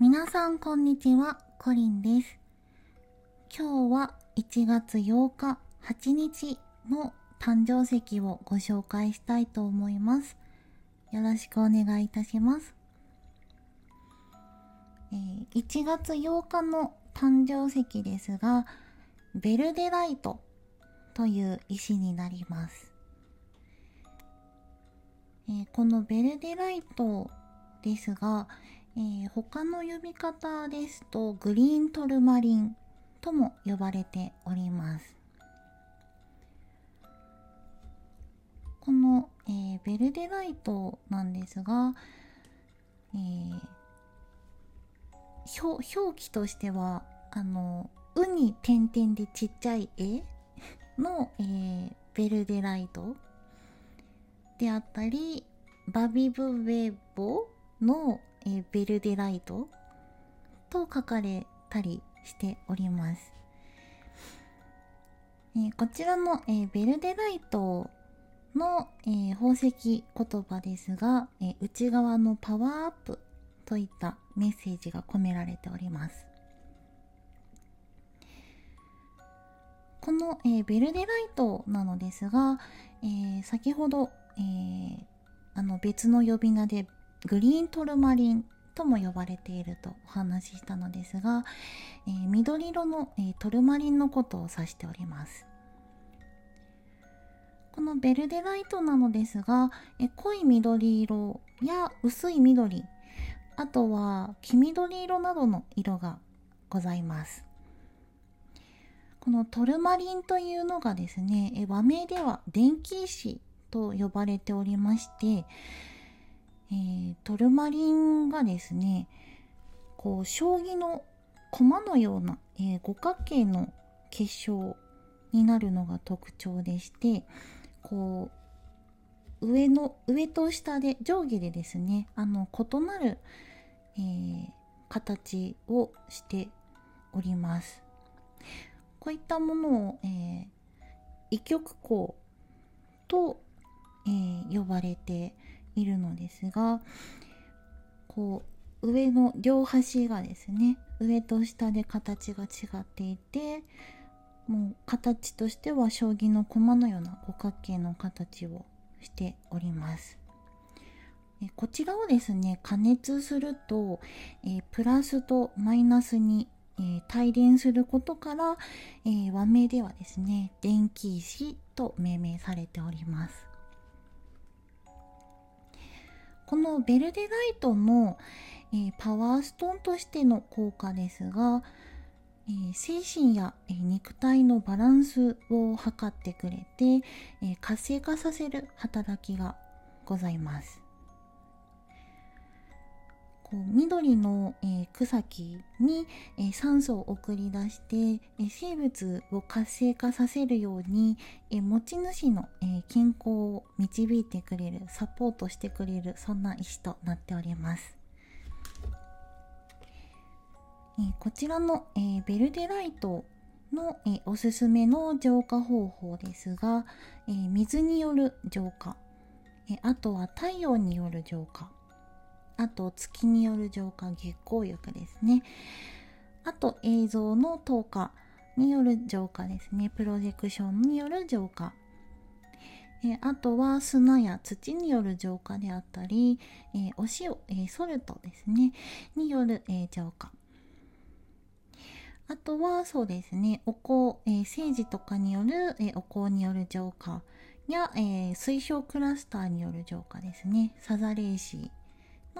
皆さんこんにちは、コリンです。今日は1月8日8日の誕生石をご紹介したいと思います。よろしくお願いいたします。えー、1月8日の誕生石ですが、ベルデライトという石になります。えー、このベルデライトですが、えー、他の呼び方ですとグリーントルマリンとも呼ばれております。この、えー、ベルデライトなんですが、えー、表記としてはあの「う」に点々でちっちゃい絵の、えー、ベルデライトであったりバビブウェボの、えー、ベルデライトと書かれたりしております。えー、こちらの、えー、ベルデライトの、え宝石言葉ですが、え内側のパワーアップといったメッセージが込められております。この、えベルデライトなのですが、え先ほど、えあの別の呼び名でグリーントルマリンとも呼ばれているとお話ししたのですが、えー、緑色の、えー、トルマリンのことを指しております。このベルデライトなのですが、えー、濃い緑色や薄い緑あとは黄緑色などの色がございます。このトルマリンというのがですねえ和名では電気石と呼ばれておりましてえー、トルマリンがですねこう将棋の駒のような、えー、五角形の結晶になるのが特徴でしてこう上の上と下で上下でですねあの異なる、えー、形をしております。こういったものを、えー、異曲光と、えー、呼ばれているのですがこう上の両端がですね上と下で形が違っていてもう形としては将棋の駒のような五角形の形をしております。こちらをですね加熱すると、えー、プラスとマイナスに、えー、帯電することから、えー、和名ではですね電気石と命名されております。このベルデライトの、えー、パワーストーンとしての効果ですが、えー、精神や、えー、肉体のバランスを測ってくれて、え活性化させる働きがございます。こう緑の、え、草木に、え、酸素を送り出して、え、生物を活性化させるように、え持ち主の、え健康を導いてくれるサポートしてくれるそんな石となっております。えこちらの、えベルデライトの、えおすすめの浄化方法ですが、え水による浄化、えあとは太陽による浄化あと月による浄化月光浴ですね。あと映像の透過による浄化ですね。プロジェクションによる浄化。えあとは砂や土による浄化であったり、えお塩、えソルトですね。による、え浄化。あとはそうですね。お香、え政治とかによる、えお香による浄化。や、え水晶クラスターによる浄化ですね。サザレーシー。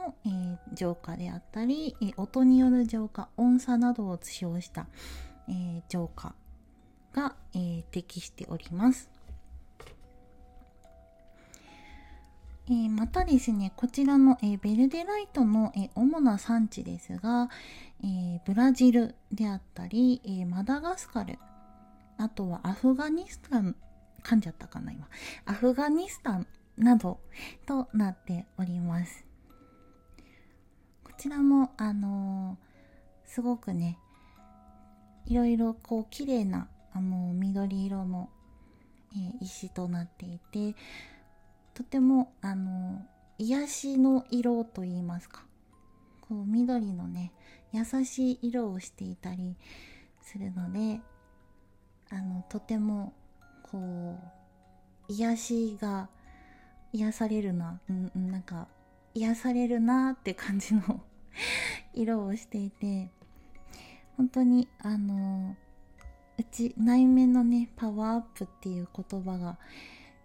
の、えー、浄化であったり、え音による浄化音差などを使用した、え、浄化が、え、適しております。え、またですねこちらの、えー、ベルデライトの、え、主な産地ですが、えブラジルであったり、えマダガスカルあとはアフガニスタン噛んじゃったかな今アフガニスタンなどとなっておりますちらもあのー、すごくねいろいろこう綺麗なあのー、緑色の、えー、石となっていてとてもあの癒しの色といいますか。こう緑のね優しい色をしていたりするのであのとてもこう癒しが癒されるな、うん、なんか癒されるなって感じの 色をしていて本当にあのうち内面のねパワーアップっていう言葉が、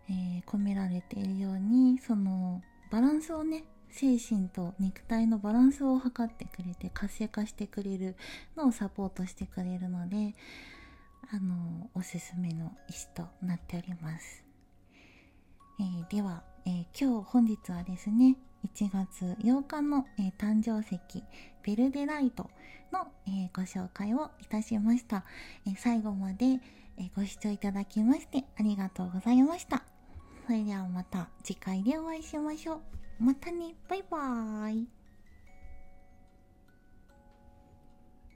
えー、込められているようにそのバランスをね精神と肉体のバランスを測ってくれて活性化してくれるのをサポートしてくれるのであのおすすめの石となっております、えー、では、えー、今日本日はですね1月8日の、えー、誕生石ベルデライトの、えご紹介をいたしました、え最後まで、えご視聴いただきましてありがとうございました。それではまた次回でお会いしましょう。またね。バイバーイ。